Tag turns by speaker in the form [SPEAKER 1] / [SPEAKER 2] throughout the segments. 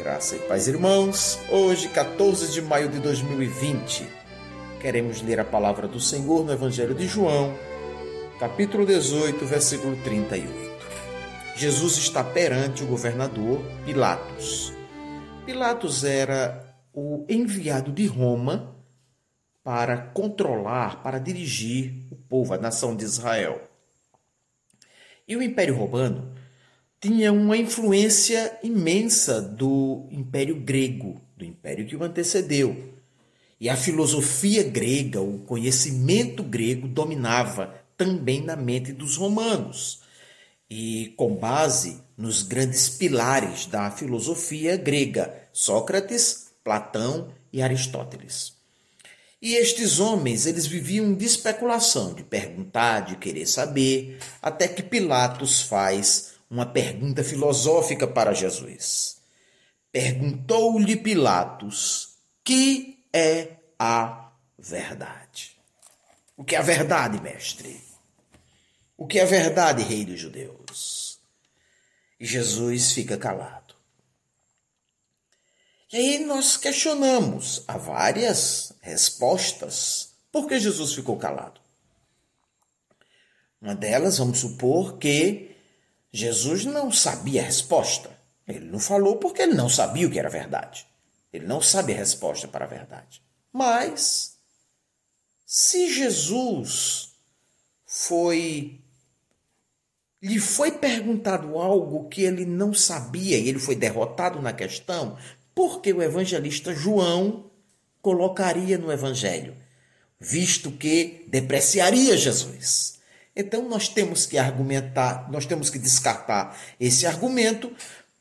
[SPEAKER 1] Graça e paz, irmãos. Hoje, 14 de maio de 2020, queremos ler a palavra do Senhor no Evangelho de João, capítulo 18, versículo 38. Jesus está perante o governador Pilatos. Pilatos era o enviado de Roma para controlar, para dirigir o povo, a nação de Israel. E o Império Romano tinha uma influência imensa do Império Grego, do império que o antecedeu. E a filosofia grega, o conhecimento grego dominava também na mente dos romanos. E com base nos grandes pilares da filosofia grega, Sócrates, Platão e Aristóteles. E estes homens, eles viviam de especulação, de perguntar, de querer saber, até que Pilatos faz uma pergunta filosófica para Jesus. Perguntou-lhe Pilatos: que é a verdade? O que é a verdade, mestre? O que é a verdade, rei dos judeus? E Jesus fica calado. E aí nós questionamos, há várias respostas, por que Jesus ficou calado? Uma delas, vamos supor que Jesus não sabia a resposta. Ele não falou porque ele não sabia o que era verdade. Ele não sabe a resposta para a verdade. Mas, se Jesus foi. lhe foi perguntado algo que ele não sabia e ele foi derrotado na questão, por que o evangelista João colocaria no evangelho? Visto que depreciaria Jesus. Então nós temos que argumentar, nós temos que descartar esse argumento,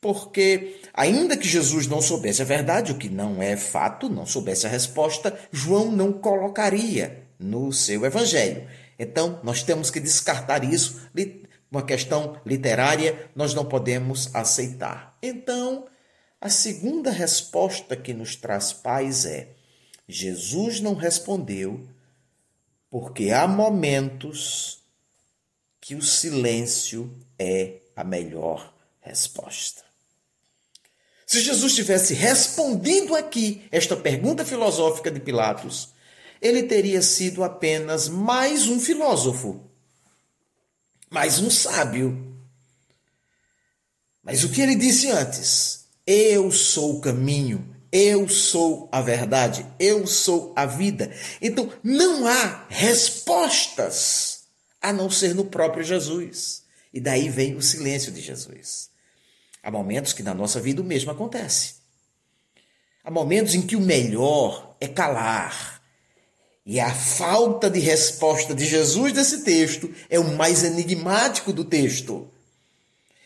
[SPEAKER 1] porque ainda que Jesus não soubesse a verdade, o que não é fato, não soubesse a resposta, João não colocaria no seu evangelho. Então nós temos que descartar isso, uma questão literária, nós não podemos aceitar. Então, a segunda resposta que nos traz paz é: Jesus não respondeu porque há momentos que o silêncio é a melhor resposta. Se Jesus tivesse respondido aqui esta pergunta filosófica de Pilatos, ele teria sido apenas mais um filósofo, mais um sábio. Mas o que ele disse antes? Eu sou o caminho, eu sou a verdade, eu sou a vida. Então não há respostas a não ser no próprio Jesus. E daí vem o silêncio de Jesus. Há momentos que na nossa vida o mesmo acontece. Há momentos em que o melhor é calar. E a falta de resposta de Jesus desse texto é o mais enigmático do texto.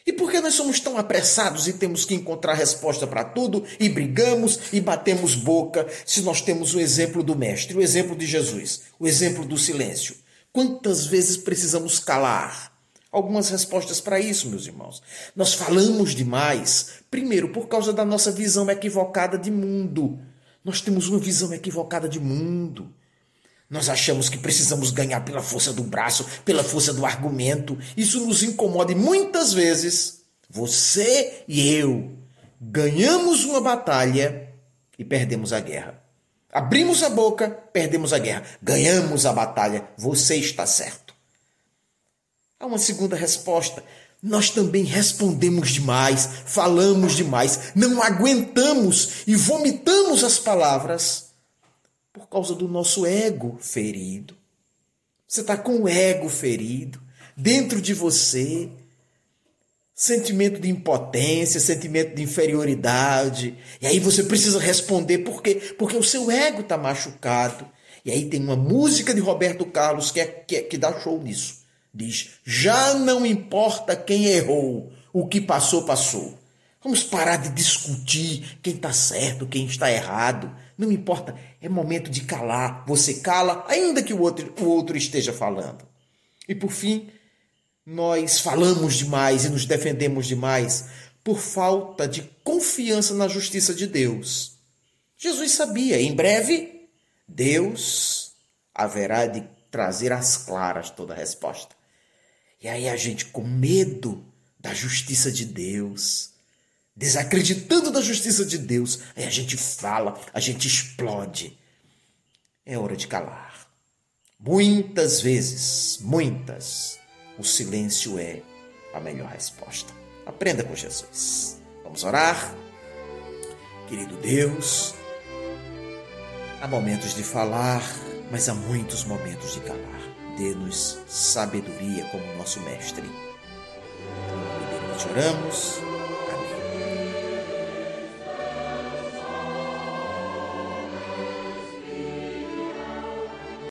[SPEAKER 1] E por que nós somos tão apressados e temos que encontrar resposta para tudo e brigamos e batemos boca se nós temos o exemplo do Mestre, o exemplo de Jesus, o exemplo do silêncio? Quantas vezes precisamos calar? Algumas respostas para isso, meus irmãos. Nós falamos demais, primeiro, por causa da nossa visão equivocada de mundo. Nós temos uma visão equivocada de mundo. Nós achamos que precisamos ganhar pela força do braço, pela força do argumento. Isso nos incomoda e muitas vezes você e eu ganhamos uma batalha e perdemos a guerra. Abrimos a boca, perdemos a guerra. Ganhamos a batalha. Você está certo. Há uma segunda resposta. Nós também respondemos demais, falamos demais, não aguentamos e vomitamos as palavras por causa do nosso ego ferido. Você está com o ego ferido dentro de você sentimento de impotência, sentimento de inferioridade. E aí você precisa responder por quê? Porque o seu ego está machucado. E aí tem uma música de Roberto Carlos que, é, que, é, que dá show nisso. Diz: Já não importa quem errou, o que passou, passou. Vamos parar de discutir quem está certo, quem está errado. Não importa, é momento de calar. Você cala, ainda que o outro, o outro esteja falando. E por fim, nós falamos demais e nos defendemos demais por falta de confiança na justiça de Deus. Jesus sabia, em breve, Deus haverá de trazer às claras toda a resposta. E aí a gente, com medo da justiça de Deus, desacreditando da justiça de Deus, aí a gente fala, a gente explode. É hora de calar. Muitas vezes, muitas, o silêncio é a melhor resposta. Aprenda com Jesus. Vamos orar? Querido Deus, há momentos de falar, mas há muitos momentos de calar. Dê-nos sabedoria como nosso mestre. Nós oramos